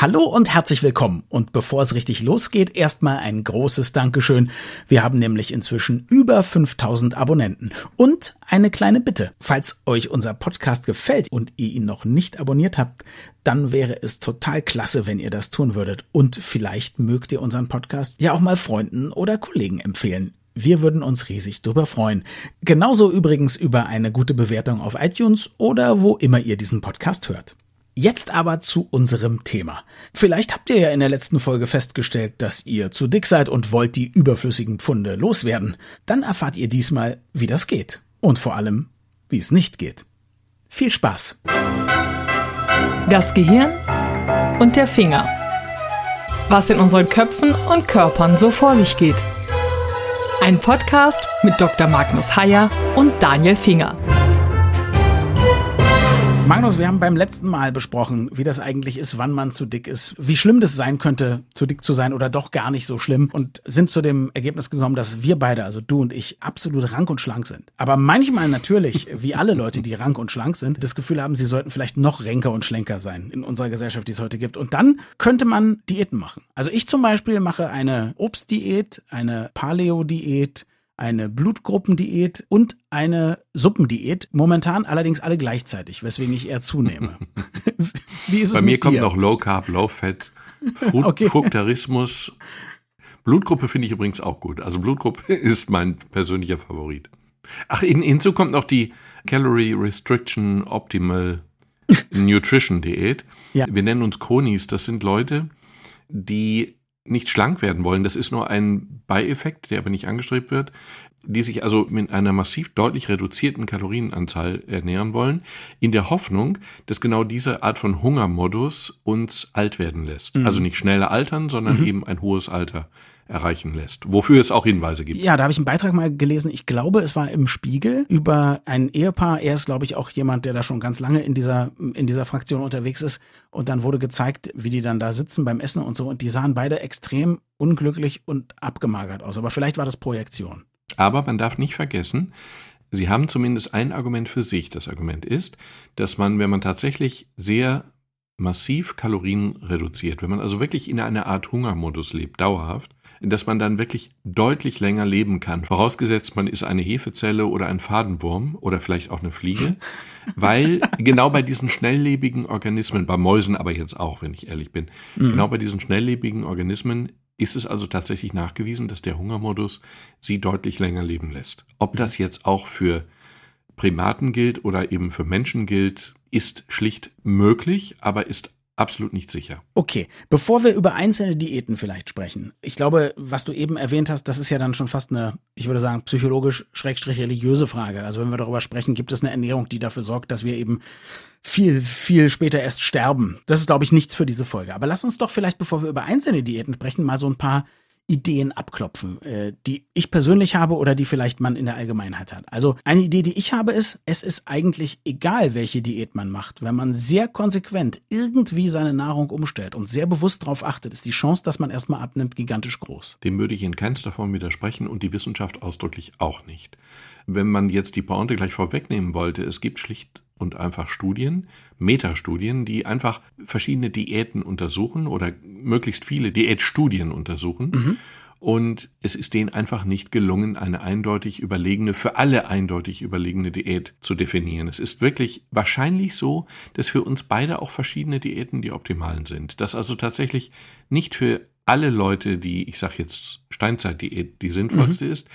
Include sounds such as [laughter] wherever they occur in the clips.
Hallo und herzlich willkommen. Und bevor es richtig losgeht, erstmal ein großes Dankeschön. Wir haben nämlich inzwischen über 5000 Abonnenten. Und eine kleine Bitte. Falls euch unser Podcast gefällt und ihr ihn noch nicht abonniert habt, dann wäre es total klasse, wenn ihr das tun würdet. Und vielleicht mögt ihr unseren Podcast ja auch mal Freunden oder Kollegen empfehlen. Wir würden uns riesig darüber freuen. Genauso übrigens über eine gute Bewertung auf iTunes oder wo immer ihr diesen Podcast hört. Jetzt aber zu unserem Thema. Vielleicht habt ihr ja in der letzten Folge festgestellt, dass ihr zu dick seid und wollt die überflüssigen Pfunde loswerden. Dann erfahrt ihr diesmal, wie das geht. Und vor allem, wie es nicht geht. Viel Spaß! Das Gehirn und der Finger. Was in unseren Köpfen und Körpern so vor sich geht. Ein Podcast mit Dr. Magnus Heyer und Daniel Finger. Magnus, wir haben beim letzten Mal besprochen, wie das eigentlich ist, wann man zu dick ist, wie schlimm das sein könnte, zu dick zu sein oder doch gar nicht so schlimm und sind zu dem Ergebnis gekommen, dass wir beide, also du und ich, absolut rank und schlank sind. Aber manchmal natürlich, [laughs] wie alle Leute, die rank und schlank sind, das Gefühl haben, sie sollten vielleicht noch ränker und schlenker sein in unserer Gesellschaft, die es heute gibt. Und dann könnte man Diäten machen. Also ich zum Beispiel mache eine Obstdiät, eine Paleo-Diät, eine Blutgruppendiät und eine Suppendiät. Momentan allerdings alle gleichzeitig, weswegen ich eher zunehme. [laughs] Wie ist es Bei mir kommt dir? noch Low Carb, Low Fat, Frut [laughs] okay. Fruktarismus. Blutgruppe finde ich übrigens auch gut. Also Blutgruppe [laughs] ist mein persönlicher Favorit. Ach, in, hinzu kommt noch die Calorie Restriction Optimal Nutrition Diät. Ja. Wir nennen uns Konis. Das sind Leute, die nicht schlank werden wollen. Das ist nur ein Beieffekt, der aber nicht angestrebt wird, die sich also mit einer massiv deutlich reduzierten Kalorienanzahl ernähren wollen, in der Hoffnung, dass genau diese Art von Hungermodus uns alt werden lässt. Mhm. Also nicht schneller altern, sondern mhm. eben ein hohes Alter erreichen lässt. Wofür es auch Hinweise gibt. Ja, da habe ich einen Beitrag mal gelesen. Ich glaube, es war im Spiegel über ein Ehepaar. Er ist, glaube ich, auch jemand, der da schon ganz lange in dieser, in dieser Fraktion unterwegs ist. Und dann wurde gezeigt, wie die dann da sitzen beim Essen und so. Und die sahen beide extrem unglücklich und abgemagert aus. Aber vielleicht war das Projektion. Aber man darf nicht vergessen, Sie haben zumindest ein Argument für sich. Das Argument ist, dass man, wenn man tatsächlich sehr massiv Kalorien reduziert, wenn man also wirklich in einer Art Hungermodus lebt, dauerhaft, dass man dann wirklich deutlich länger leben kann. Vorausgesetzt, man ist eine Hefezelle oder ein Fadenwurm oder vielleicht auch eine Fliege, [laughs] weil genau bei diesen schnelllebigen Organismen, bei Mäusen aber jetzt auch, wenn ich ehrlich bin, mhm. genau bei diesen schnelllebigen Organismen ist es also tatsächlich nachgewiesen, dass der Hungermodus sie deutlich länger leben lässt. Ob das jetzt auch für Primaten gilt oder eben für Menschen gilt, ist schlicht möglich, aber ist absolut nicht sicher. Okay, bevor wir über einzelne Diäten vielleicht sprechen. Ich glaube, was du eben erwähnt hast, das ist ja dann schon fast eine, ich würde sagen, psychologisch-religiöse Frage. Also wenn wir darüber sprechen, gibt es eine Ernährung, die dafür sorgt, dass wir eben viel, viel später erst sterben. Das ist, glaube ich, nichts für diese Folge. Aber lass uns doch vielleicht, bevor wir über einzelne Diäten sprechen, mal so ein paar Ideen abklopfen, äh, die ich persönlich habe oder die vielleicht man in der Allgemeinheit hat. Also eine Idee, die ich habe, ist, es ist eigentlich egal, welche Diät man macht. Wenn man sehr konsequent irgendwie seine Nahrung umstellt und sehr bewusst darauf achtet, ist die Chance, dass man erstmal abnimmt, gigantisch groß. Dem würde ich in keinster Form widersprechen und die Wissenschaft ausdrücklich auch nicht. Wenn man jetzt die Pointe gleich vorwegnehmen wollte, es gibt schlicht und einfach Studien, Metastudien, die einfach verschiedene Diäten untersuchen oder möglichst viele Diätstudien untersuchen. Mhm. Und es ist denen einfach nicht gelungen, eine eindeutig überlegene, für alle eindeutig überlegene Diät zu definieren. Es ist wirklich wahrscheinlich so, dass für uns beide auch verschiedene Diäten die optimalen sind. Dass also tatsächlich nicht für alle Leute, die, ich sage jetzt Steinzeitdiät, die sinnvollste mhm. ist,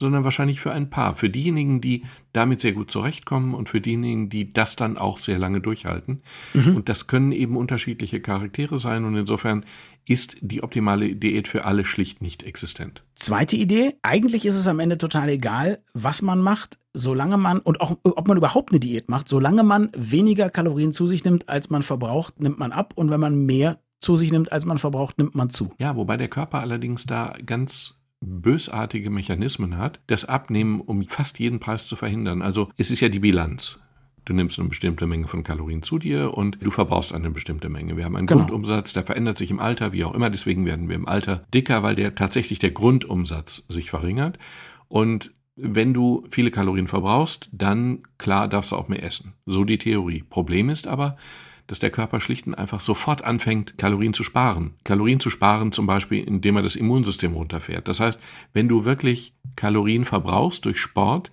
sondern wahrscheinlich für ein paar. Für diejenigen, die damit sehr gut zurechtkommen und für diejenigen, die das dann auch sehr lange durchhalten. Mhm. Und das können eben unterschiedliche Charaktere sein und insofern ist die optimale Diät für alle schlicht nicht existent. Zweite Idee, eigentlich ist es am Ende total egal, was man macht, solange man und auch ob man überhaupt eine Diät macht, solange man weniger Kalorien zu sich nimmt, als man verbraucht, nimmt man ab und wenn man mehr zu sich nimmt, als man verbraucht, nimmt man zu. Ja, wobei der Körper allerdings da ganz bösartige Mechanismen hat, das Abnehmen um fast jeden Preis zu verhindern. Also es ist ja die Bilanz. Du nimmst eine bestimmte Menge von Kalorien zu dir und du verbrauchst eine bestimmte Menge. Wir haben einen genau. Grundumsatz, der verändert sich im Alter, wie auch immer. Deswegen werden wir im Alter dicker, weil der tatsächlich der Grundumsatz sich verringert. Und wenn du viele Kalorien verbrauchst, dann klar darfst du auch mehr essen. So die Theorie. Problem ist aber, dass der Körper schlicht und einfach sofort anfängt, Kalorien zu sparen. Kalorien zu sparen zum Beispiel, indem er das Immunsystem runterfährt. Das heißt, wenn du wirklich Kalorien verbrauchst durch Sport,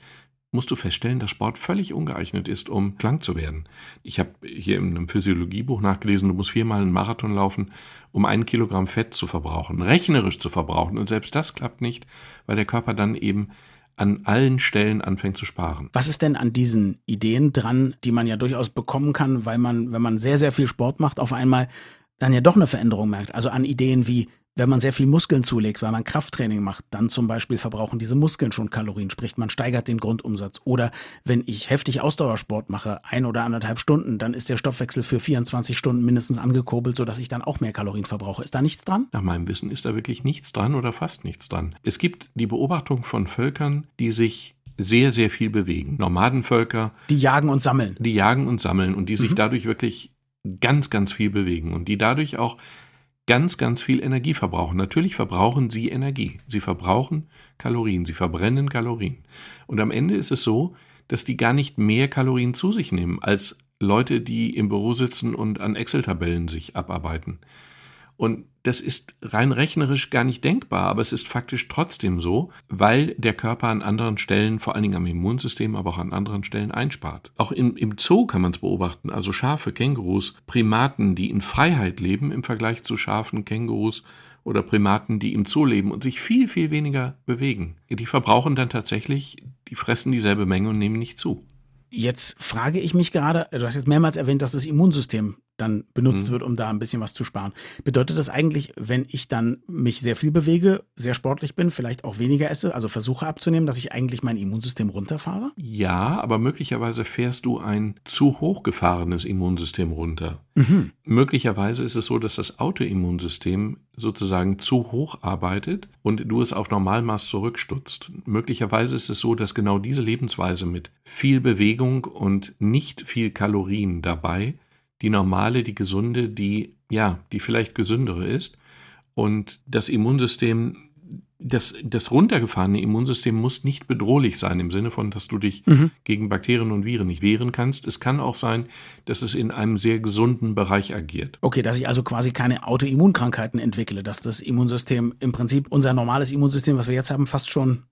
musst du feststellen, dass Sport völlig ungeeignet ist, um schlank zu werden. Ich habe hier in einem Physiologiebuch nachgelesen, du musst viermal einen Marathon laufen, um ein Kilogramm Fett zu verbrauchen, rechnerisch zu verbrauchen. Und selbst das klappt nicht, weil der Körper dann eben an allen Stellen anfängt zu sparen. Was ist denn an diesen Ideen dran, die man ja durchaus bekommen kann, weil man, wenn man sehr, sehr viel Sport macht, auf einmal dann ja doch eine Veränderung merkt? Also an Ideen wie, wenn man sehr viel Muskeln zulegt, weil man Krafttraining macht, dann zum Beispiel verbrauchen diese Muskeln schon Kalorien, sprich man steigert den Grundumsatz. Oder wenn ich heftig Ausdauersport mache, ein oder anderthalb Stunden, dann ist der Stoffwechsel für 24 Stunden mindestens angekurbelt, sodass ich dann auch mehr Kalorien verbrauche. Ist da nichts dran? Nach meinem Wissen ist da wirklich nichts dran oder fast nichts dran. Es gibt die Beobachtung von Völkern, die sich sehr, sehr viel bewegen. Nomadenvölker. Die jagen und sammeln. Die jagen und sammeln und die sich mhm. dadurch wirklich ganz, ganz viel bewegen und die dadurch auch ganz, ganz viel Energie verbrauchen. Natürlich verbrauchen sie Energie. Sie verbrauchen Kalorien. Sie verbrennen Kalorien. Und am Ende ist es so, dass die gar nicht mehr Kalorien zu sich nehmen als Leute, die im Büro sitzen und an Excel-Tabellen sich abarbeiten. Und das ist rein rechnerisch gar nicht denkbar, aber es ist faktisch trotzdem so, weil der Körper an anderen Stellen, vor allen Dingen am Immunsystem, aber auch an anderen Stellen einspart. Auch im, im Zoo kann man es beobachten, also Schafe, Kängurus, Primaten, die in Freiheit leben im Vergleich zu Schafen, Kängurus oder Primaten, die im Zoo leben und sich viel, viel weniger bewegen. Die verbrauchen dann tatsächlich, die fressen dieselbe Menge und nehmen nicht zu. Jetzt frage ich mich gerade, du hast jetzt mehrmals erwähnt, dass das Immunsystem dann benutzt mhm. wird, um da ein bisschen was zu sparen. Bedeutet das eigentlich, wenn ich dann mich sehr viel bewege, sehr sportlich bin, vielleicht auch weniger esse, also versuche abzunehmen, dass ich eigentlich mein Immunsystem runterfahre? Ja, aber möglicherweise fährst du ein zu hochgefahrenes Immunsystem runter. Mhm. Möglicherweise ist es so, dass das Autoimmunsystem sozusagen zu hoch arbeitet und du es auf Normalmaß zurückstutzt. Möglicherweise ist es so, dass genau diese Lebensweise mit viel Bewegung und nicht viel Kalorien dabei die normale, die gesunde, die, ja, die vielleicht gesündere ist. Und das Immunsystem, das, das runtergefahrene Immunsystem muss nicht bedrohlich sein im Sinne von, dass du dich mhm. gegen Bakterien und Viren nicht wehren kannst. Es kann auch sein, dass es in einem sehr gesunden Bereich agiert. Okay, dass ich also quasi keine Autoimmunkrankheiten entwickle, dass das Immunsystem im Prinzip unser normales Immunsystem, was wir jetzt haben, fast schon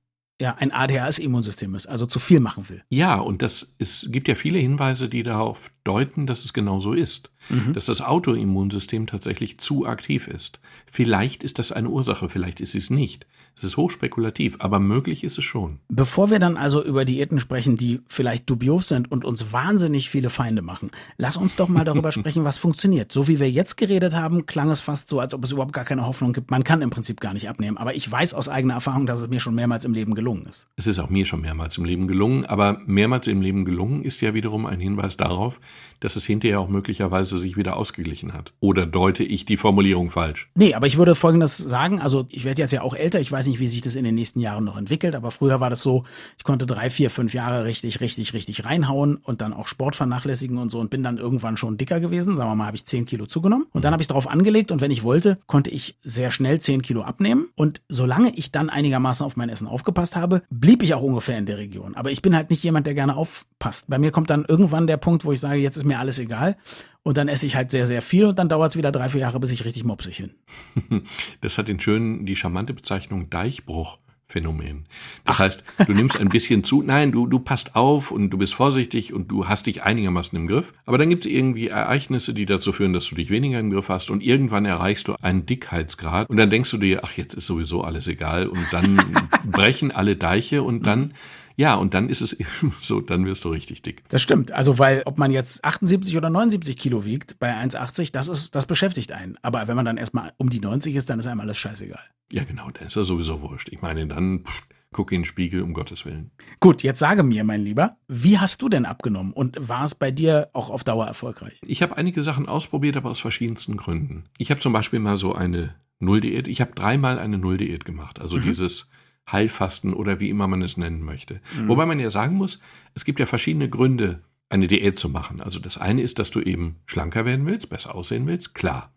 ja, ein ADHS-Immunsystem ist, also zu viel machen will. Ja, und das es gibt ja viele Hinweise, die darauf deuten, dass es genau so ist, mhm. dass das Autoimmunsystem tatsächlich zu aktiv ist. Vielleicht ist das eine Ursache, vielleicht ist es nicht. Es ist hochspekulativ, aber möglich ist es schon. Bevor wir dann also über Diäten sprechen, die vielleicht dubios sind und uns wahnsinnig viele Feinde machen, lass uns doch mal darüber [laughs] sprechen, was funktioniert. So wie wir jetzt geredet haben, klang es fast so, als ob es überhaupt gar keine Hoffnung gibt. Man kann im Prinzip gar nicht abnehmen. Aber ich weiß aus eigener Erfahrung, dass es mir schon mehrmals im Leben gelungen ist. Es ist auch mir schon mehrmals im Leben gelungen, aber mehrmals im Leben gelungen ist ja wiederum ein Hinweis darauf, dass es hinterher auch möglicherweise sich wieder ausgeglichen hat. Oder deute ich die Formulierung falsch? Nee, aber ich würde Folgendes sagen. Also ich werde jetzt ja auch älter. Ich weiß nicht, wie sich das in den nächsten Jahren noch entwickelt. Aber früher war das so, ich konnte drei, vier, fünf Jahre richtig, richtig, richtig reinhauen und dann auch Sport vernachlässigen und so und bin dann irgendwann schon dicker gewesen. Sagen wir mal, habe ich zehn Kilo zugenommen. Und dann habe ich darauf angelegt und wenn ich wollte, konnte ich sehr schnell zehn Kilo abnehmen. Und solange ich dann einigermaßen auf mein Essen aufgepasst habe, blieb ich auch ungefähr in der Region. Aber ich bin halt nicht jemand, der gerne aufpasst. Bei mir kommt dann irgendwann der Punkt, wo ich sage, jetzt ist mir alles egal. Und dann esse ich halt sehr, sehr viel und dann dauert es wieder drei, vier Jahre, bis ich richtig mopsig bin. [laughs] Das hat den schönen, die charmante Bezeichnung Deichbruch. Phänomen. Das Ach. heißt, du nimmst ein bisschen zu, nein, du, du passt auf und du bist vorsichtig und du hast dich einigermaßen im Griff. Aber dann gibt es irgendwie Ereignisse, die dazu führen, dass du dich weniger im Griff hast und irgendwann erreichst du einen Dickheitsgrad und dann denkst du dir, ach, jetzt ist sowieso alles egal und dann [laughs] brechen alle Deiche und dann ja, und dann ist es [laughs] eben so, dann wirst du richtig dick. Das stimmt. Also, weil ob man jetzt 78 oder 79 Kilo wiegt bei 1,80, das ist, das beschäftigt einen. Aber wenn man dann erstmal um die 90 ist, dann ist einem alles scheißegal. Ja, genau, dann ist er sowieso wurscht. Ich meine, dann pff, guck in den Spiegel, um Gottes Willen. Gut, jetzt sage mir, mein Lieber, wie hast du denn abgenommen und war es bei dir auch auf Dauer erfolgreich? Ich habe einige Sachen ausprobiert, aber aus verschiedensten Gründen. Ich habe zum Beispiel mal so eine Nulldiät. Ich habe dreimal eine Nulldiät gemacht. Also mhm. dieses Heilfasten oder wie immer man es nennen möchte. Mhm. Wobei man ja sagen muss, es gibt ja verschiedene Gründe, eine Diät zu machen. Also das eine ist, dass du eben schlanker werden willst, besser aussehen willst, klar.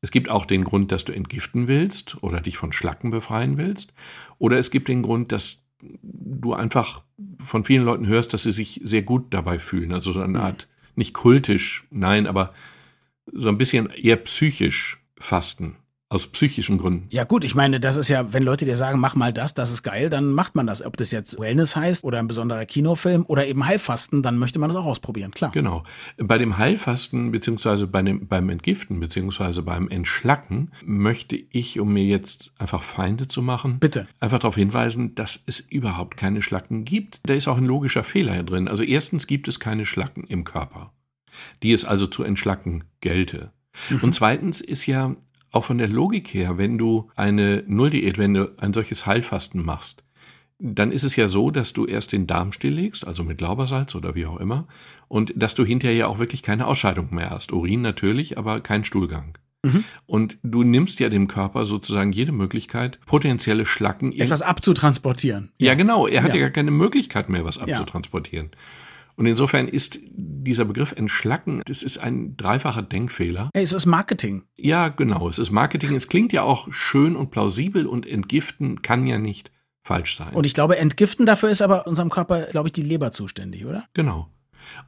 Es gibt auch den Grund, dass du entgiften willst oder dich von Schlacken befreien willst. Oder es gibt den Grund, dass du einfach von vielen Leuten hörst, dass sie sich sehr gut dabei fühlen. Also so eine mhm. Art nicht kultisch, nein, aber so ein bisschen eher psychisch fasten. Aus psychischen Gründen. Ja gut, ich meine, das ist ja, wenn Leute dir sagen, mach mal das, das ist geil, dann macht man das. Ob das jetzt Wellness heißt oder ein besonderer Kinofilm oder eben Heilfasten, dann möchte man das auch ausprobieren, klar. Genau. Bei dem Heilfasten beziehungsweise bei dem, beim Entgiften beziehungsweise beim Entschlacken möchte ich, um mir jetzt einfach Feinde zu machen, Bitte. einfach darauf hinweisen, dass es überhaupt keine Schlacken gibt. Da ist auch ein logischer Fehler hier drin. Also erstens gibt es keine Schlacken im Körper, die es also zu entschlacken gelte. Mhm. Und zweitens ist ja auch von der Logik her, wenn du eine Nulldiät, wenn du ein solches Heilfasten machst, dann ist es ja so, dass du erst den Darm stilllegst, also mit Laubersalz oder wie auch immer, und dass du hinterher ja auch wirklich keine Ausscheidung mehr hast. Urin natürlich, aber kein Stuhlgang. Mhm. Und du nimmst ja dem Körper sozusagen jede Möglichkeit, potenzielle Schlacken. Etwas abzutransportieren. Ja, genau. Er hat ja, Ja. gar keine Möglichkeit mehr, was abzutransportieren. Und insofern ist dieser Begriff Entschlacken, das ist ein dreifacher Denkfehler. Hey, es ist Marketing. Ja, genau. Es ist Marketing. Es klingt ja auch schön und plausibel und entgiften kann ja nicht falsch sein. Und ich glaube, entgiften dafür ist aber unserem Körper, glaube ich, die Leber zuständig, oder? genau.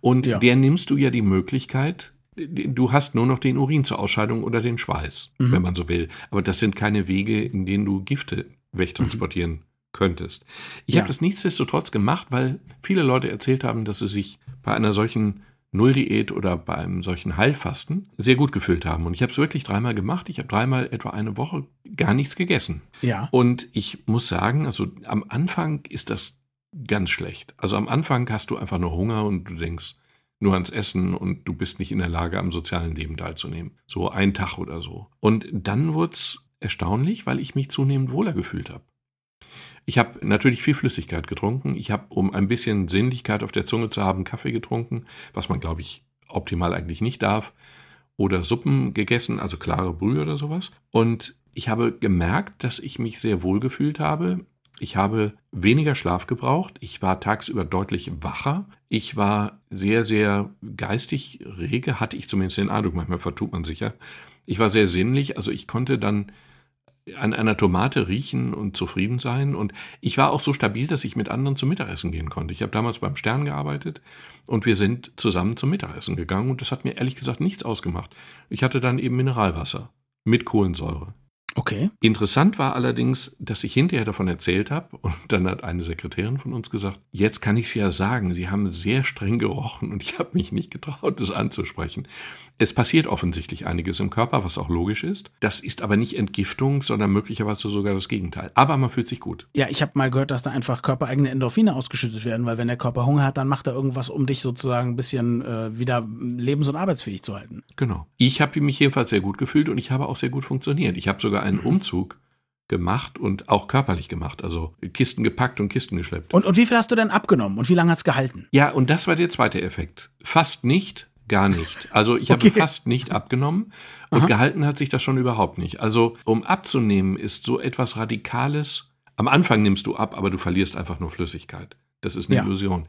Und Ja. der nimmst du ja die Möglichkeit, du hast nur noch den Urin zur Ausscheidung oder den Schweiß, Mhm. wenn man so will. Aber das sind keine Wege, in denen du Gifte wegtransportieren könntest. Ich Ja. habe das nichtsdestotrotz gemacht, weil viele Leute erzählt haben, dass sie sich bei einer solchen Nulldiät oder bei einem solchen Heilfasten sehr gut gefühlt haben. Und ich habe es wirklich dreimal gemacht. Ich habe dreimal etwa eine Woche gar nichts gegessen. Ja. Und ich muss sagen, also am Anfang ist das ganz schlecht. Also am Anfang hast du einfach nur Hunger und du denkst nur ans Essen und du bist nicht in der Lage, am sozialen Leben teilzunehmen. So ein Tag oder so. Und dann wurde es erstaunlich, weil ich mich zunehmend wohler gefühlt habe. Ich habe natürlich viel Flüssigkeit getrunken. Ich habe, um ein bisschen Sinnlichkeit auf der Zunge zu haben, Kaffee getrunken, was man, glaube ich, optimal eigentlich nicht darf. Oder Suppen gegessen, also klare Brühe oder sowas. Und ich habe gemerkt, dass ich mich sehr wohl gefühlt habe. Ich habe weniger Schlaf gebraucht. Ich war tagsüber deutlich wacher. Ich war sehr, sehr geistig rege, hatte ich zumindest den Eindruck. Manchmal vertut man sich ja. Ich war sehr sinnlich. Also ich konnte dann an einer Tomate riechen und zufrieden sein. Und ich war auch so stabil, dass ich mit anderen zum Mittagessen gehen konnte. Ich habe damals beim Stern gearbeitet und wir sind zusammen zum Mittagessen gegangen und das hat mir ehrlich gesagt nichts ausgemacht. Ich hatte dann eben Mineralwasser mit Kohlensäure. Okay. Interessant war allerdings, dass ich hinterher davon erzählt habe und dann hat eine Sekretärin von uns gesagt, jetzt kann ich es ja sagen, Sie haben sehr streng gerochen und ich habe mich nicht getraut, das anzusprechen. Es passiert offensichtlich einiges im Körper, was auch logisch ist. Das ist aber nicht Entgiftung, sondern möglicherweise sogar das Gegenteil. Aber man fühlt sich gut. Ja, ich habe mal gehört, dass da einfach körpereigene Endorphine ausgeschüttet werden, weil wenn der Körper Hunger hat, dann macht er irgendwas, um dich sozusagen ein bisschen äh, wieder lebens- und arbeitsfähig zu halten. Genau. Ich habe mich jedenfalls sehr gut gefühlt und ich habe auch sehr gut funktioniert. Ich habe sogar einen Umzug gemacht und auch körperlich gemacht. Also Kisten gepackt und Kisten geschleppt. Und, und wie viel hast du denn abgenommen und wie lange hat's gehalten? Ja, und das war der zweite Effekt. Fast nicht, gar nicht. Also ich habe Okay. fast nicht abgenommen und Aha. gehalten hat sich das schon überhaupt nicht. Also um abzunehmen ist so etwas Radikales. Am Anfang nimmst du ab, aber du verlierst einfach nur Flüssigkeit. Das ist eine Ja. Illusion.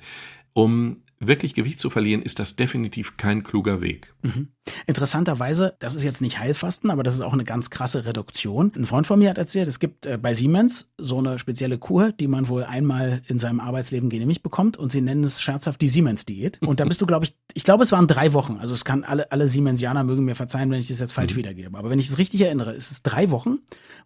Um wirklich Gewicht zu verlieren, ist das definitiv kein kluger Weg. Mhm. Interessanterweise, das ist jetzt nicht Heilfasten, aber das ist auch eine ganz krasse Reduktion. Ein Freund von mir hat erzählt, es gibt äh, bei Siemens so eine spezielle Kur, die man wohl einmal in seinem Arbeitsleben genehmigt bekommt und sie nennen es scherzhaft die Siemens-Diät. Und da [laughs] bist du, glaube ich, ich glaube, es waren drei Wochen. Also es kann alle, alle Siemensianer mögen mir verzeihen, wenn ich das jetzt falsch Mhm. wiedergebe. Aber wenn ich es richtig erinnere, ist es drei Wochen,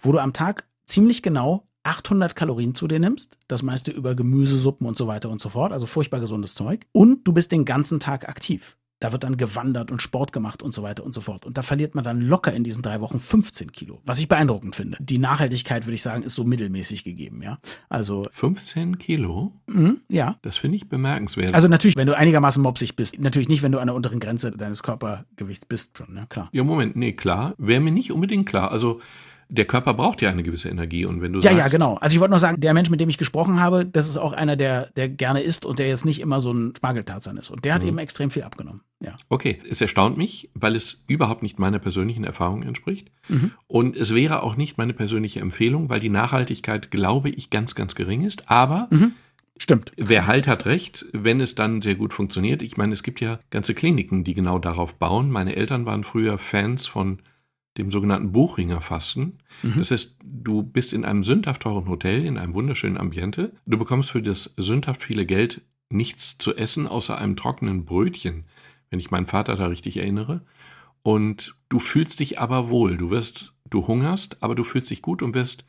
wo du am Tag ziemlich genau 800 Kalorien zu dir nimmst, das meiste über Gemüsesuppen und so weiter und so fort, also furchtbar gesundes Zeug. Und du bist den ganzen Tag aktiv. Da wird dann gewandert und Sport gemacht und so weiter und so fort. Und da verliert man dann locker in diesen drei Wochen 15 Kilo, was ich beeindruckend finde. Die Nachhaltigkeit, würde ich sagen, ist so mittelmäßig gegeben, ja. Also, 15 Kilo, mhm, ja. das finde ich bemerkenswert. Also natürlich, wenn du einigermaßen mopsig bist. Natürlich nicht, wenn du an der unteren Grenze deines Körpergewichts bist, schon, ne? Klar. ja, Moment, nee, klar. Wäre mir nicht unbedingt klar. Also der Körper braucht ja eine gewisse Energie und wenn du Ja, sagst, ja, genau. Also ich wollte nur sagen, der Mensch, mit dem ich gesprochen habe, das ist auch einer, der, der gerne isst und der jetzt nicht immer so ein Spargeltarzan ist. Und der hat Mhm. eben extrem viel abgenommen. Ja. Okay, es erstaunt mich, weil es überhaupt nicht meiner persönlichen Erfahrung entspricht. Mhm. Und es wäre auch nicht meine persönliche Empfehlung, weil die Nachhaltigkeit, glaube ich, ganz, ganz gering ist. Aber Mhm. Stimmt. wer halt hat recht, wenn es dann sehr gut funktioniert. Ich meine, es gibt ja ganze Kliniken, die genau darauf bauen. Meine Eltern waren früher Fans von dem sogenannten Buchringerfasten. Mhm. Das heißt, du bist in einem sündhaft teuren Hotel, in einem wunderschönen Ambiente. Du bekommst für das sündhaft viele Geld nichts zu essen, außer einem trockenen Brötchen wenn ich meinen Vater da richtig erinnere. Und du fühlst dich aber wohl. Du wirst, du hungerst, aber du fühlst dich gut und wirst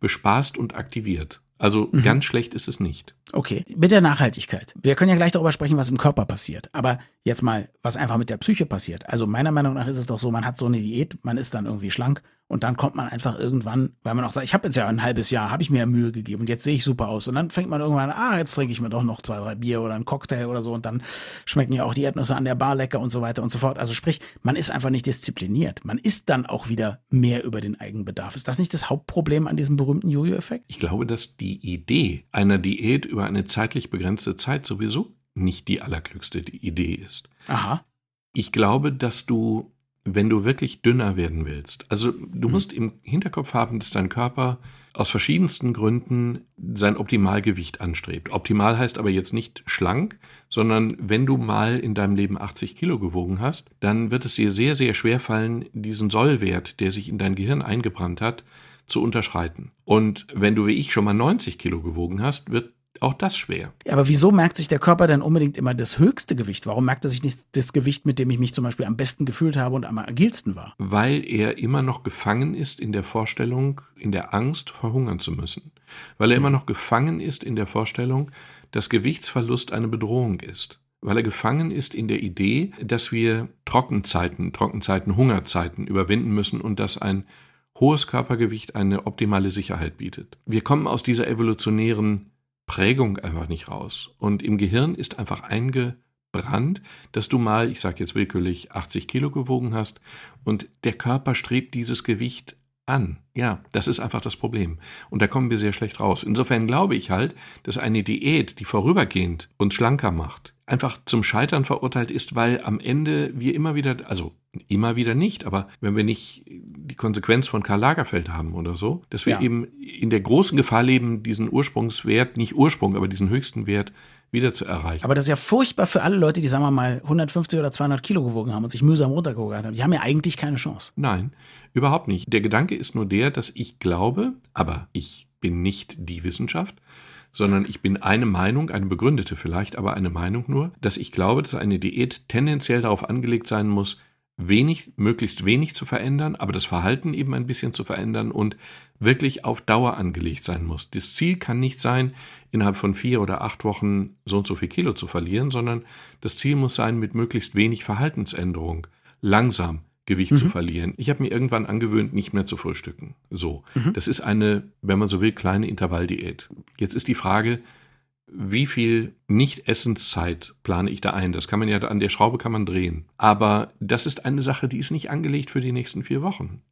bespaßt und aktiviert. Also mhm. ganz schlecht ist es nicht. Okay, mit der Nachhaltigkeit. Wir können ja gleich darüber sprechen, was im Körper passiert. Aber jetzt mal, was einfach mit der Psyche passiert. Also meiner Meinung nach ist es doch so, man hat so eine Diät, man ist dann irgendwie schlank und dann kommt man einfach irgendwann, weil man auch sagt, ich habe jetzt ja ein halbes Jahr, habe ich mir Mühe gegeben und jetzt sehe ich super aus. Und dann fängt man irgendwann an, ah, jetzt trinke ich mir doch noch zwei, drei Bier oder einen Cocktail oder so und dann schmecken ja auch die Erdnüsse an der Bar lecker und so weiter und so fort. Also sprich, man ist einfach nicht diszipliniert. Man isst dann auch wieder mehr über den Eigenbedarf. Ist das nicht das Hauptproblem an diesem berühmten Jojo-Effekt? Ich glaube, dass die Idee einer Diät über eine zeitlich begrenzte Zeit sowieso nicht die allerklügste Idee ist. Aha. Ich glaube, dass du wenn du wirklich dünner werden willst. Also du mhm. musst im Hinterkopf haben, dass dein Körper aus verschiedensten Gründen sein Optimalgewicht anstrebt. Optimal heißt aber jetzt nicht schlank, sondern wenn du mal in deinem Leben 80 Kilo gewogen hast, dann wird es dir sehr, sehr schwer fallen, diesen Sollwert, der sich in dein Gehirn eingebrannt hat, zu unterschreiten. Und wenn du wie ich schon mal 90 Kilo gewogen hast, wird auch das schwer. Ja, aber wieso merkt sich der Körper denn unbedingt immer das höchste Gewicht? Warum merkt er sich nicht das Gewicht, mit dem ich mich zum Beispiel am besten gefühlt habe und am agilsten war? Weil er immer noch gefangen ist in der Vorstellung, in der Angst, verhungern zu müssen. Weil er immer noch gefangen ist in der Vorstellung, dass Gewichtsverlust eine Bedrohung ist. Weil er gefangen ist in der Idee, dass wir Trockenzeiten, Trockenzeiten, Hungerzeiten überwinden müssen und dass ein hohes Körpergewicht eine optimale Sicherheit bietet. Wir kommen aus dieser evolutionären Prägung einfach nicht raus. Und im Gehirn ist einfach eingebrannt, dass du mal, ich sage jetzt willkürlich, 80 Kilo gewogen hast und der Körper strebt dieses Gewicht an. Ja, das ist einfach das Problem. Und da kommen wir sehr schlecht raus. Insofern glaube ich halt, dass eine Diät, die vorübergehend uns schlanker macht, einfach zum Scheitern verurteilt ist, weil am Ende wir immer wieder, also immer wieder nicht, aber wenn wir nicht die Konsequenz von Karl Lagerfeld haben oder so, dass wir ja. eben in der großen Gefahr leben, diesen Ursprungswert, nicht Ursprung, aber diesen höchsten Wert wieder zu erreichen. Aber das ist ja furchtbar für alle Leute, die, sagen wir mal, 150 oder 200 Kilo gewogen haben und sich mühsam runtergeholt haben. Die haben ja eigentlich keine Chance. Nein, überhaupt nicht. Der Gedanke ist nur der, dass ich glaube, aber ich bin nicht die Wissenschaft, sondern ich bin eine Meinung, eine begründete vielleicht, aber eine Meinung nur, dass ich glaube, dass eine Diät tendenziell darauf angelegt sein muss, wenig, möglichst wenig zu verändern, aber das Verhalten eben ein bisschen zu verändern und wirklich auf Dauer angelegt sein muss. Das Ziel kann nicht sein, innerhalb von vier oder acht Wochen so und so viel Kilo zu verlieren, sondern das Ziel muss sein, mit möglichst wenig Verhaltensänderung langsam Gewicht mhm. zu verlieren. Ich habe mir irgendwann angewöhnt, nicht mehr zu frühstücken. So. Mhm. Das ist eine, wenn man so will, kleine Intervalldiät. Jetzt ist die Frage, wie viel Nicht-Essenszeit plane ich da ein? Das kann man ja an der Schraube kann man drehen. Aber das ist eine Sache, die ist nicht angelegt für die nächsten vier Wochen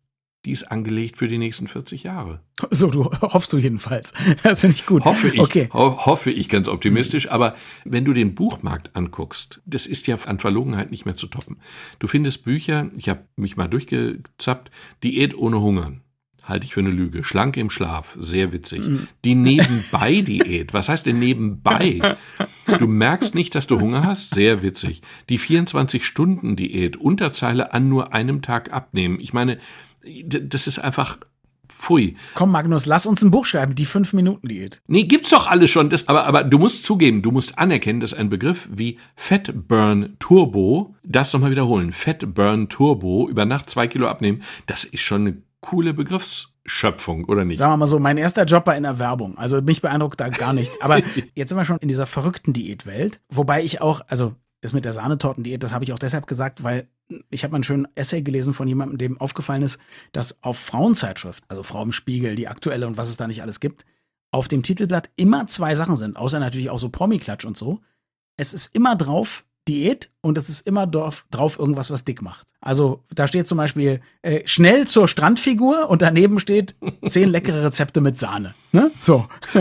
die ist angelegt für die nächsten 40 Jahre. So, du [laughs] hoffst du jedenfalls. Das finde ich gut. Hoffe ich, okay. ho hoffe ich ganz optimistisch. Aber wenn du den Buchmarkt anguckst, das ist ja an Verlogenheit nicht mehr zu toppen. Du findest Bücher, ich habe mich mal durchgezappt, Diät ohne Hungern. Halte ich für eine Lüge. Schlank im Schlaf, sehr witzig. Mhm. Die Nebenbei-Diät. Was heißt denn nebenbei? Du merkst nicht, dass du Hunger hast? Sehr witzig. Die 24-Stunden-Diät, Unterzeile an nur einem Tag abnehmen. Ich meine, das ist einfach Pfui. Komm, Magnus, lass uns ein Buch schreiben, die Fünf-Minuten-Diät. Nee, gibt's doch alle schon. Das, aber, aber du musst zugeben, du musst anerkennen, dass ein Begriff wie Fat Burn Turbo, das nochmal wiederholen, Fat Burn Turbo, über Nacht zwei Kilo abnehmen, das ist schon eine coole Begriffsschöpfung, oder nicht? Sagen wir mal so, mein erster Job war in der Werbung. Also mich beeindruckt da gar nichts. Aber [laughs] jetzt sind wir schon in dieser verrückten Diätwelt. Wobei ich auch, also ist mit der Sahnetortendiät, das habe ich auch deshalb gesagt, weil ich habe mal einen schönen Essay gelesen von jemandem, dem aufgefallen ist, dass auf Frauenzeitschrift, also Frau im Spiegel, die aktuelle und was es da nicht alles gibt, auf dem Titelblatt immer zwei Sachen sind, außer natürlich auch so Promi-Klatsch und so. Es ist immer drauf Diät und es ist immer drauf, drauf irgendwas, was dick macht. Also da steht zum Beispiel äh, schnell zur Strandfigur und daneben steht [laughs] zehn leckere Rezepte mit Sahne. Ne? So. [laughs]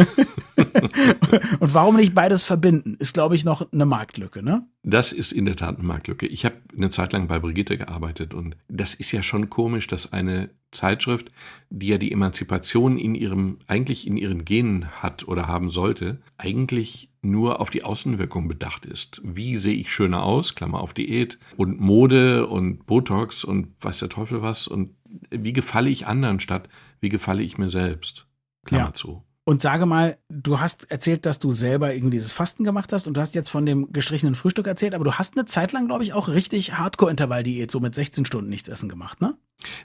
und warum nicht beides verbinden, ist, glaube ich, noch eine Marktlücke, ne? Das ist in der Tat eine Marktlücke. Ich habe eine Zeit lang bei Brigitte gearbeitet und das ist ja schon komisch, dass eine Zeitschrift, die ja die Emanzipation in ihrem, eigentlich in ihren Genen hat oder haben sollte, eigentlich nur auf die Außenwirkung bedacht ist. Wie sehe ich schöner aus, Klammer auf Diät, und Mode und Botox und weiß der Teufel was, und wie gefalle ich anderen statt wie gefalle ich mir selbst, Klammer ja. zu. Und sage mal, du hast erzählt, dass du selber irgendwie dieses Fasten gemacht hast und du hast jetzt von dem gestrichenen Frühstück erzählt, aber du hast eine Zeit lang, glaube ich, auch richtig Hardcore-Intervall-Diät, so mit 16 Stunden nichts essen gemacht, ne?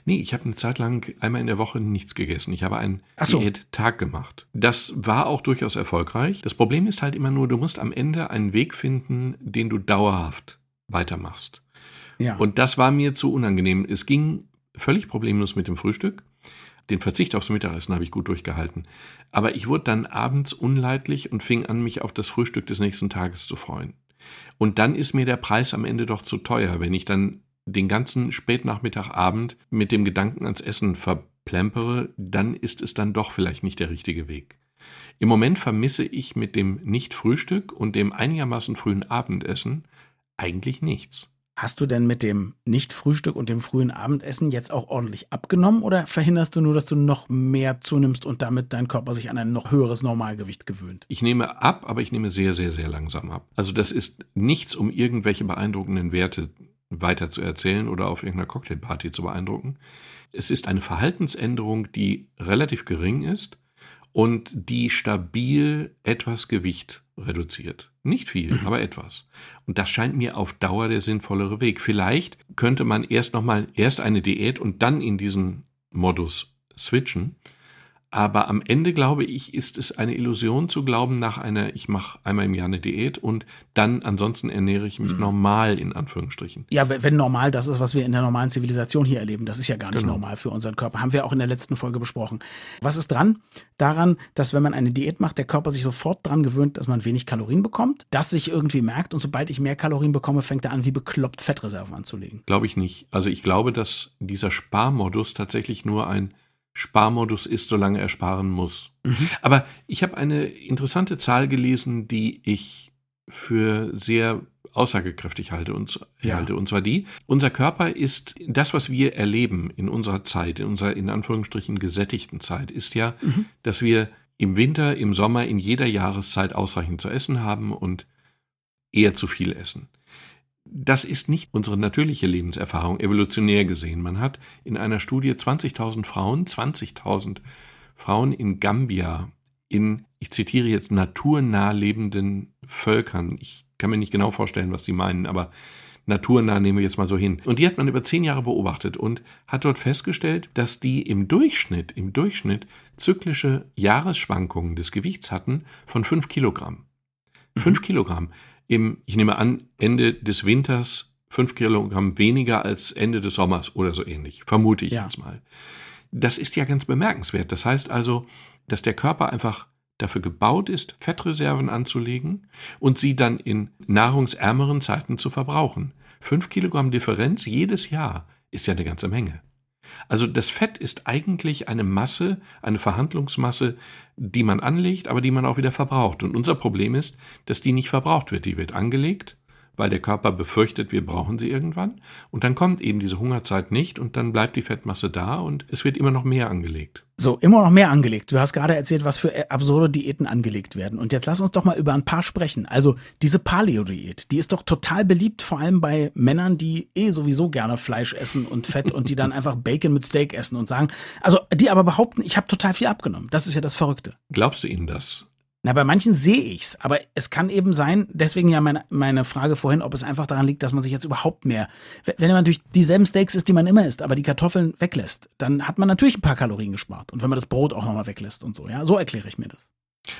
Nee, ich habe eine Zeit lang einmal in der Woche nichts gegessen. Ich habe einen so. Diät-Tag gemacht. Das war auch durchaus erfolgreich. Das Problem ist halt immer nur, du musst am Ende einen Weg finden, den du dauerhaft weitermachst. Ja. Und das war mir zu unangenehm. Es ging völlig problemlos mit dem Frühstück. Den Verzicht aufs Mittagessen habe ich gut durchgehalten. Aber ich wurde dann abends unleidlich und fing an, mich auf das Frühstück des nächsten Tages zu freuen. Und dann ist mir der Preis am Ende doch zu teuer, wenn ich dann den ganzen Spätnachmittagabend mit dem Gedanken ans Essen verplempere, dann ist es dann doch vielleicht nicht der richtige Weg. Im Moment vermisse ich mit dem Nicht-Frühstück und dem einigermaßen frühen Abendessen eigentlich nichts. Hast du denn mit dem Nicht-Frühstück und dem frühen Abendessen jetzt auch ordentlich abgenommen oder verhinderst du nur, dass du noch mehr zunimmst und damit dein Körper sich an ein noch höheres Normalgewicht gewöhnt? Ich nehme ab, aber ich nehme sehr, sehr, sehr langsam ab. Also das ist nichts, um irgendwelche beeindruckenden Werte weiter zu erzählen oder auf irgendeiner Cocktailparty zu beeindrucken. Es ist eine Verhaltensänderung, die relativ gering ist und die stabil etwas Gewicht reduziert. Nicht viel, mhm. aber etwas. Und das scheint mir auf Dauer der sinnvollere Weg. Vielleicht könnte man erst nochmal, erst eine Diät und dann in diesen Modus switchen. Aber am Ende, glaube ich, ist es eine Illusion zu glauben, nach einer, ich mache einmal im Jahr eine Diät und dann ansonsten ernähre ich mich mhm. normal, in Anführungsstrichen. Ja, wenn normal das ist, was wir in der normalen Zivilisation hier erleben, das ist ja gar nicht genau. normal für unseren Körper. Haben wir auch in der letzten Folge besprochen. Was ist dran? Daran, dass wenn man eine Diät macht, der Körper sich sofort dran gewöhnt, dass man wenig Kalorien bekommt, das sich irgendwie merkt und sobald ich mehr Kalorien bekomme, fängt er an, wie bekloppt Fettreserven anzulegen. Glaube ich nicht. Also ich glaube, dass dieser Sparmodus tatsächlich nur ein Sparmodus ist, solange er sparen muss. Mhm. Aber ich habe eine interessante Zahl gelesen, die ich für sehr aussagekräftig halte und, ja. halte, und zwar die, unser Körper ist, das, was wir erleben in unserer Zeit, in unserer in Anführungsstrichen gesättigten Zeit, ist ja, mhm. dass wir im Winter, im Sommer, in jeder Jahreszeit ausreichend zu essen haben und eher zu viel essen das ist nicht unsere natürliche Lebenserfahrung, evolutionär gesehen. Man hat in einer Studie 20.000 Frauen, 20.000 Frauen in Gambia, in, ich zitiere jetzt, naturnah lebenden Völkern. Ich kann mir nicht genau vorstellen, was sie meinen, aber naturnah nehmen wir jetzt mal so hin. Und die hat man über zehn Jahre beobachtet und hat dort festgestellt, dass die im Durchschnitt, im Durchschnitt zyklische Jahresschwankungen des Gewichts hatten von fünf Kilogramm. Fünf mhm. Kilogramm im, ich nehme an, Ende des Winters fünf Kilogramm weniger als Ende des Sommers oder so ähnlich, vermute ich ja. jetzt mal. Das ist ja ganz bemerkenswert. Das heißt also, dass der Körper einfach dafür gebaut ist, Fettreserven anzulegen und sie dann in nahrungsärmeren Zeiten zu verbrauchen. Fünf Kilogramm Differenz jedes Jahr ist ja eine ganze Menge. Also das Fett ist eigentlich eine Masse, eine Verhandlungsmasse, die man anlegt, aber die man auch wieder verbraucht. Und unser Problem ist, dass die nicht verbraucht wird. Die wird angelegt, weil der Körper befürchtet, wir brauchen sie irgendwann. Und dann kommt eben diese Hungerzeit nicht und dann bleibt die Fettmasse da und es wird immer noch mehr angelegt. So, immer noch mehr angelegt. Du hast gerade erzählt, was für absurde Diäten angelegt werden. Und jetzt lass uns doch mal über ein paar sprechen. Also diese Paleo-Diät, die ist doch total beliebt, vor allem bei Männern, die eh sowieso gerne Fleisch essen und Fett und die dann [laughs] einfach Bacon mit Steak essen und sagen, also die aber behaupten, ich habe total viel abgenommen. Das ist ja das Verrückte. Glaubst du ihnen das? Na, bei manchen sehe ich's, aber es kann eben sein, deswegen ja meine, meine Frage vorhin, ob es einfach daran liegt, dass man sich jetzt überhaupt mehr, wenn man natürlich dieselben Steaks isst, die man immer isst, aber die Kartoffeln weglässt, dann hat man natürlich ein paar Kalorien gespart. Und wenn man das Brot auch nochmal weglässt und so, ja, so erkläre ich mir das.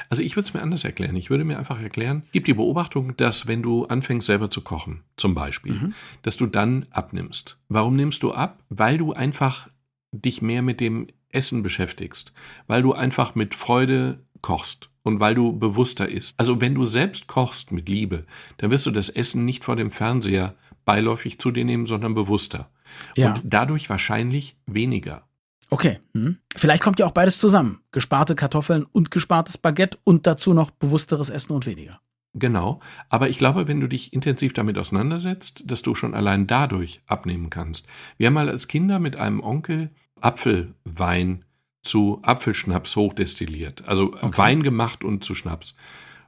Also ich würde es mir anders erklären. Ich würde mir einfach erklären, gibt die Beobachtung, dass wenn du anfängst selber zu kochen, zum Beispiel, mhm. dass du dann abnimmst. Warum nimmst du ab? Weil du einfach dich mehr mit dem Essen beschäftigst, weil du einfach mit Freude kochst und weil du bewusster isst. Also wenn du selbst kochst mit Liebe, dann wirst du das Essen nicht vor dem Fernseher beiläufig zu dir nehmen, sondern bewusster. Ja. Und dadurch wahrscheinlich weniger. Okay, hm. vielleicht kommt ja auch beides zusammen. Gesparte Kartoffeln und gespartes Baguette und dazu noch bewussteres Essen und weniger. Genau, aber ich glaube, wenn du dich intensiv damit auseinandersetzt, dass du schon allein dadurch abnehmen kannst. Wir haben mal als Kinder mit einem Onkel Apfelwein zu Apfelschnaps hochdestilliert. Also okay. Wein gemacht und zu Schnaps.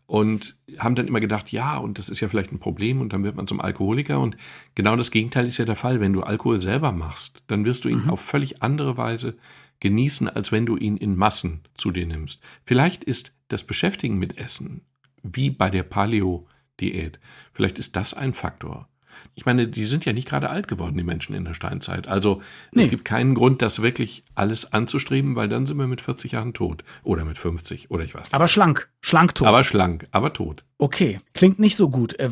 Und haben dann immer gedacht, ja, und das ist ja vielleicht ein Problem und dann wird man zum Alkoholiker. Und genau das Gegenteil ist ja der Fall. Wenn du Alkohol selber machst, dann wirst du ihn mhm. auf völlig andere Weise genießen, als wenn du ihn in Massen zu dir nimmst. Vielleicht ist das Beschäftigen mit Essen, wie bei der Paleo-Diät, vielleicht ist das ein Faktor. Ich meine, die sind ja nicht gerade alt geworden, die Menschen in der Steinzeit. Also nee. es gibt keinen Grund, das wirklich alles anzustreben, weil dann sind wir mit 40 Jahren tot. Oder mit 50 oder ich weiß nicht. Aber schlank, schlank tot. Aber schlank, aber tot. Okay, klingt nicht so gut. Äh,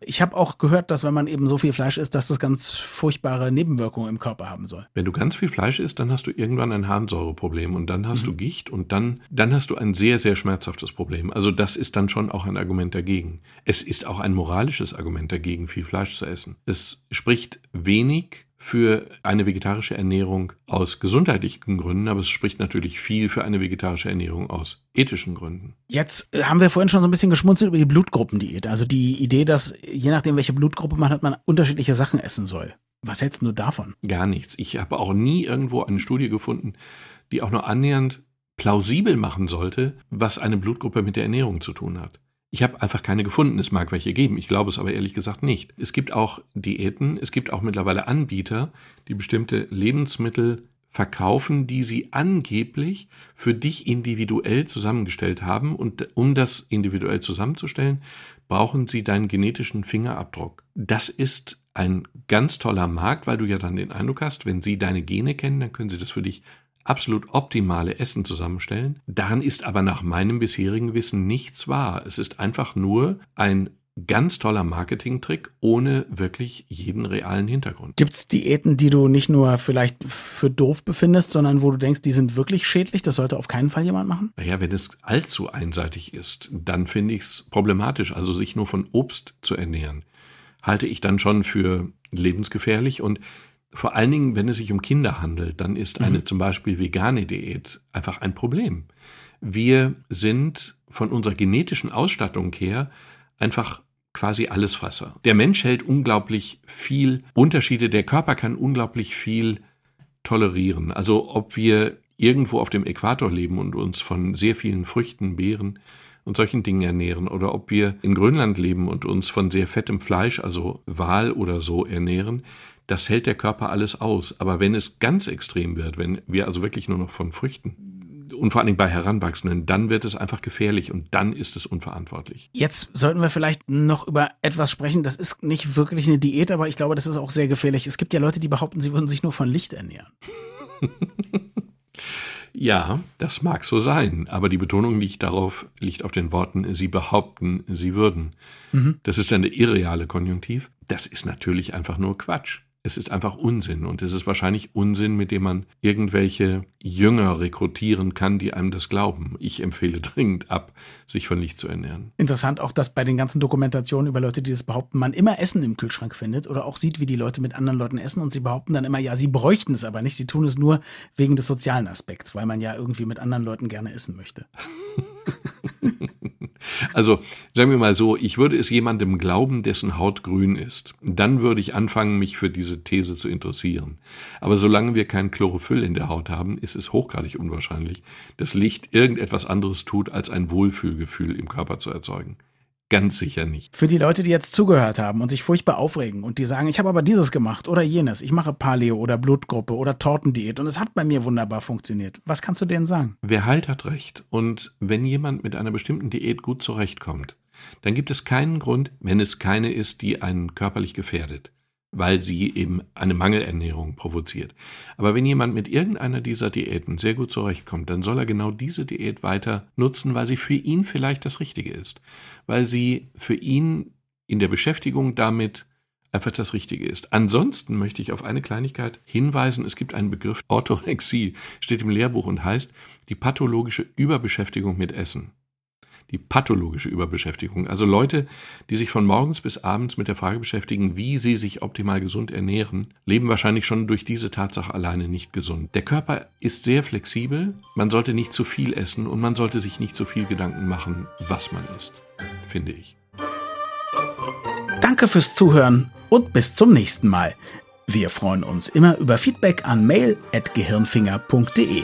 ich habe auch gehört, dass wenn man eben so viel Fleisch isst, dass das ganz furchtbare Nebenwirkungen im Körper haben soll. Wenn du ganz viel Fleisch isst, dann hast du irgendwann ein Harnsäureproblem und dann hast mhm. du Gicht und dann, dann hast du ein sehr, sehr schmerzhaftes Problem. Also das ist dann schon auch ein Argument dagegen. Es ist auch ein moralisches Argument dagegen, viel Fleisch zu essen. Es spricht wenig für eine vegetarische Ernährung aus gesundheitlichen Gründen, aber es spricht natürlich viel für eine vegetarische Ernährung aus ethischen Gründen. Jetzt haben wir vorhin schon so ein bisschen geschmunzelt über die Blutgruppendiät. Also die Idee, dass je nachdem, welche Blutgruppe man hat, man unterschiedliche Sachen essen soll. Was hältst du davon? Gar nichts. Ich habe auch nie irgendwo eine Studie gefunden, die auch nur annähernd plausibel machen sollte, was eine Blutgruppe mit der Ernährung zu tun hat. Ich habe einfach keine gefunden. Es mag welche geben. Ich glaube es aber ehrlich gesagt nicht. Es gibt auch Diäten, es gibt auch mittlerweile Anbieter, die bestimmte Lebensmittel verkaufen, die sie angeblich für dich individuell zusammengestellt haben. Und um das individuell zusammenzustellen, brauchen sie deinen genetischen Fingerabdruck. Das ist ein ganz toller Markt, weil du ja dann den Eindruck hast, wenn sie deine Gene kennen, dann können sie das für dich absolut optimale Essen zusammenstellen. Daran ist aber nach meinem bisherigen Wissen nichts wahr. Es ist einfach nur ein ganz toller Marketingtrick ohne wirklich jeden realen Hintergrund. Gibt es Diäten, die du nicht nur vielleicht für doof befindest, sondern wo du denkst, die sind wirklich schädlich? Das sollte auf keinen Fall jemand machen? Naja, wenn es allzu einseitig ist, dann finde ich es problematisch. Also sich nur von Obst zu ernähren, halte ich dann schon für lebensgefährlich und vor allen Dingen, wenn es sich um Kinder handelt, dann ist eine mhm. zum Beispiel vegane Diät einfach ein Problem. Wir sind von unserer genetischen Ausstattung her einfach quasi Allesfresser. Der Mensch hält unglaublich viel Unterschiede, der Körper kann unglaublich viel tolerieren. Also ob wir irgendwo auf dem Äquator leben und uns von sehr vielen Früchten, Beeren und solchen Dingen ernähren oder ob wir in Grönland leben und uns von sehr fettem Fleisch, also Wal oder so ernähren, das hält der Körper alles aus. Aber wenn es ganz extrem wird, wenn wir also wirklich nur noch von Früchten und vor allem bei Heranwachsenden, dann wird es einfach gefährlich und dann ist es unverantwortlich. Jetzt sollten wir vielleicht noch über etwas sprechen. Das ist nicht wirklich eine Diät, aber ich glaube, das ist auch sehr gefährlich. Es gibt ja Leute, die behaupten, sie würden sich nur von Licht ernähren. [laughs] Ja, das mag so sein, aber die Betonung liegt darauf, liegt auf den Worten, sie behaupten, sie würden. Mhm. Das ist eine irreale Konjunktiv. Das ist natürlich einfach nur Quatsch. Es ist einfach Unsinn und es ist wahrscheinlich Unsinn, mit dem man irgendwelche Jünger rekrutieren kann, die einem das glauben. Ich empfehle [laughs] dringend ab, sich von Licht zu ernähren. Interessant auch, dass bei den ganzen Dokumentationen über Leute, die das behaupten, man immer Essen im Kühlschrank findet oder auch sieht, wie die Leute mit anderen Leuten essen und sie behaupten dann immer, ja, sie bräuchten es aber nicht, sie tun es nur wegen des sozialen Aspekts, weil man ja irgendwie mit anderen Leuten gerne essen möchte. [laughs] Also sagen wir mal so, ich würde es jemandem glauben, dessen Haut grün ist. Dann würde ich anfangen, mich für diese These zu interessieren. Aber solange wir kein Chlorophyll in der Haut haben, ist es hochgradig unwahrscheinlich, dass Licht irgendetwas anderes tut, als ein Wohlfühlgefühl im Körper zu erzeugen. Ganz sicher nicht. Für die Leute, die jetzt zugehört haben und sich furchtbar aufregen und die sagen, ich habe aber dieses gemacht oder jenes, ich mache Paleo oder Blutgruppe oder Tortendiät und es hat bei mir wunderbar funktioniert. Was kannst du denen sagen? Wer heilt, hat recht. Und wenn jemand mit einer bestimmten Diät gut zurechtkommt, dann gibt es keinen Grund, wenn es keine ist, die einen körperlich gefährdet weil sie eben eine Mangelernährung provoziert. Aber wenn jemand mit irgendeiner dieser Diäten sehr gut zurechtkommt, dann soll er genau diese Diät weiter nutzen, weil sie für ihn vielleicht das Richtige ist, weil sie für ihn in der Beschäftigung damit einfach das Richtige ist. Ansonsten möchte ich auf eine Kleinigkeit hinweisen. Es gibt einen Begriff Orthorexie, steht im Lehrbuch und heißt die pathologische Überbeschäftigung mit Essen die pathologische Überbeschäftigung. Also Leute, die sich von morgens bis abends mit der Frage beschäftigen, wie sie sich optimal gesund ernähren, leben wahrscheinlich schon durch diese Tatsache alleine nicht gesund. Der Körper ist sehr flexibel, man sollte nicht zu viel essen und man sollte sich nicht zu viel Gedanken machen, was man isst, finde ich. Danke fürs Zuhören und bis zum nächsten Mal. Wir freuen uns immer über Feedback an mail@gehirnfinger.de.